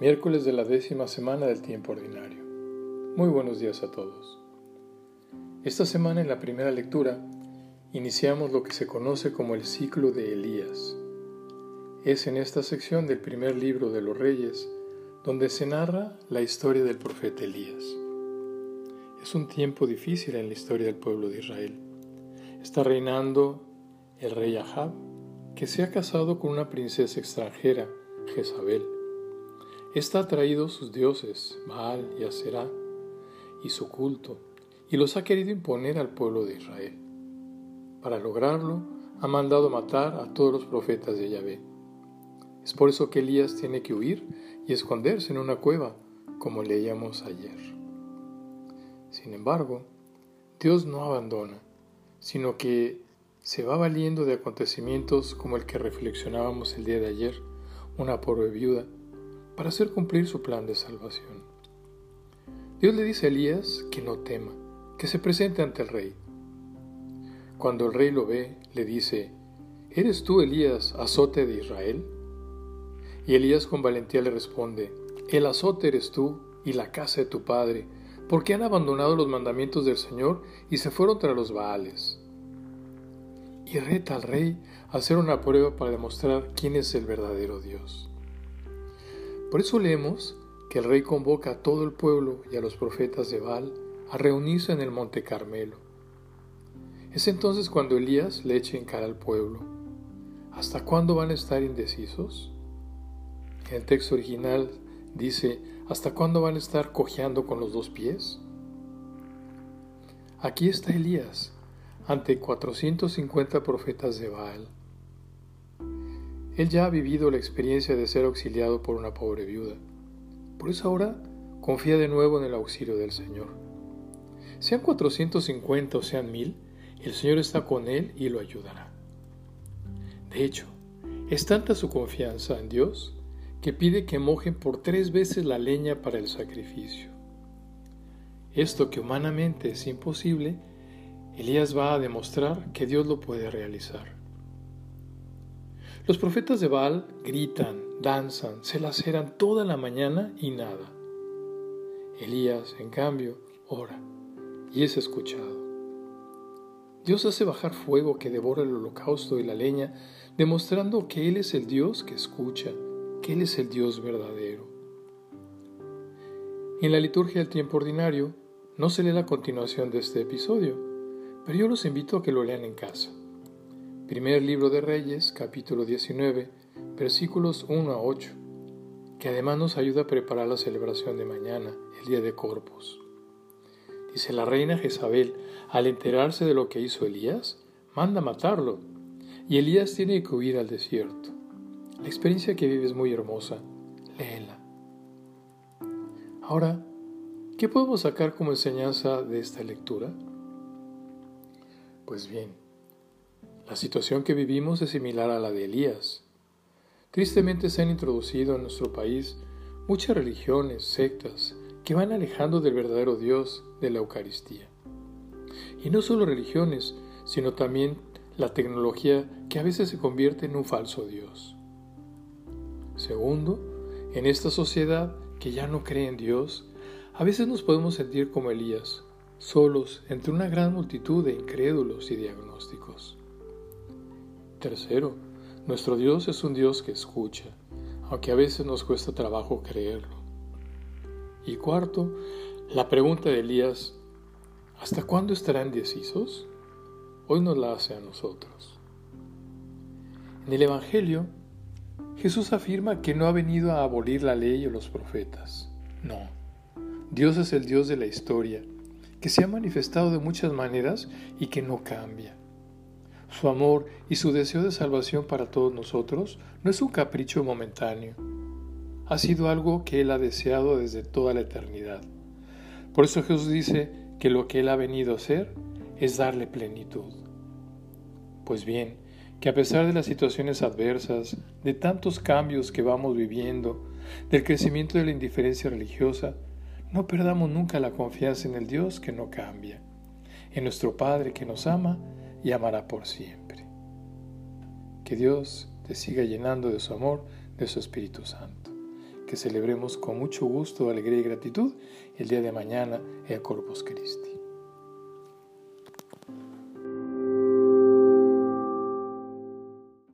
miércoles de la décima semana del tiempo ordinario. Muy buenos días a todos. Esta semana en la primera lectura iniciamos lo que se conoce como el ciclo de Elías. Es en esta sección del primer libro de los reyes donde se narra la historia del profeta Elías. Es un tiempo difícil en la historia del pueblo de Israel. Está reinando el rey Ahab, que se ha casado con una princesa extranjera, Jezabel Está traído sus dioses, Baal y Aserá, y su culto, y los ha querido imponer al pueblo de Israel. Para lograrlo, ha mandado matar a todos los profetas de Yahvé. Es por eso que Elías tiene que huir y esconderse en una cueva, como leíamos ayer. Sin embargo, Dios no abandona, sino que se va valiendo de acontecimientos como el que reflexionábamos el día de ayer, una pobre viuda, para hacer cumplir su plan de salvación. Dios le dice a Elías que no tema, que se presente ante el rey. Cuando el rey lo ve, le dice, ¿Eres tú, Elías, azote de Israel? Y Elías con valentía le responde, El azote eres tú y la casa de tu padre, porque han abandonado los mandamientos del Señor y se fueron tras los Baales. Y reta al rey a hacer una prueba para demostrar quién es el verdadero Dios. Por eso leemos que el rey convoca a todo el pueblo y a los profetas de Baal a reunirse en el monte Carmelo. Es entonces cuando Elías le echa en cara al pueblo. ¿Hasta cuándo van a estar indecisos? En el texto original dice, ¿hasta cuándo van a estar cojeando con los dos pies? Aquí está Elías, ante 450 profetas de Baal él ya ha vivido la experiencia de ser auxiliado por una pobre viuda. Por eso ahora confía de nuevo en el auxilio del Señor. Sean 450 o sean mil, el Señor está con él y lo ayudará. De hecho, es tanta su confianza en Dios que pide que mojen por tres veces la leña para el sacrificio. Esto que humanamente es imposible, Elías va a demostrar que Dios lo puede realizar. Los profetas de Baal gritan, danzan, se laceran toda la mañana y nada. Elías, en cambio, ora y es escuchado. Dios hace bajar fuego que devora el holocausto y la leña, demostrando que Él es el Dios que escucha, que Él es el Dios verdadero. En la liturgia del tiempo ordinario no se lee la continuación de este episodio, pero yo los invito a que lo lean en casa. Primer libro de Reyes, capítulo 19, versículos 1 a 8, que además nos ayuda a preparar la celebración de mañana, el día de Corpus. Dice la reina Jezabel, al enterarse de lo que hizo Elías, manda matarlo, y Elías tiene que huir al desierto. La experiencia que vive es muy hermosa, léela. Ahora, ¿qué podemos sacar como enseñanza de esta lectura? Pues bien, la situación que vivimos es similar a la de Elías. Tristemente se han introducido en nuestro país muchas religiones, sectas, que van alejando del verdadero Dios de la Eucaristía. Y no solo religiones, sino también la tecnología que a veces se convierte en un falso Dios. Segundo, en esta sociedad que ya no cree en Dios, a veces nos podemos sentir como Elías, solos entre una gran multitud de incrédulos y diagnósticos. Tercero, nuestro Dios es un Dios que escucha, aunque a veces nos cuesta trabajo creerlo. Y cuarto, la pregunta de Elías, ¿hasta cuándo estarán indecisos? Hoy nos la hace a nosotros. En el Evangelio, Jesús afirma que no ha venido a abolir la ley o los profetas. No, Dios es el Dios de la historia, que se ha manifestado de muchas maneras y que no cambia. Su amor y su deseo de salvación para todos nosotros no es un capricho momentáneo. Ha sido algo que Él ha deseado desde toda la eternidad. Por eso Jesús dice que lo que Él ha venido a hacer es darle plenitud. Pues bien, que a pesar de las situaciones adversas, de tantos cambios que vamos viviendo, del crecimiento de la indiferencia religiosa, no perdamos nunca la confianza en el Dios que no cambia, en nuestro Padre que nos ama y amará por siempre. Que Dios te siga llenando de su amor, de su Espíritu Santo. que celebremos con mucho gusto, alegría y gratitud el día de mañana el Corpus Christi.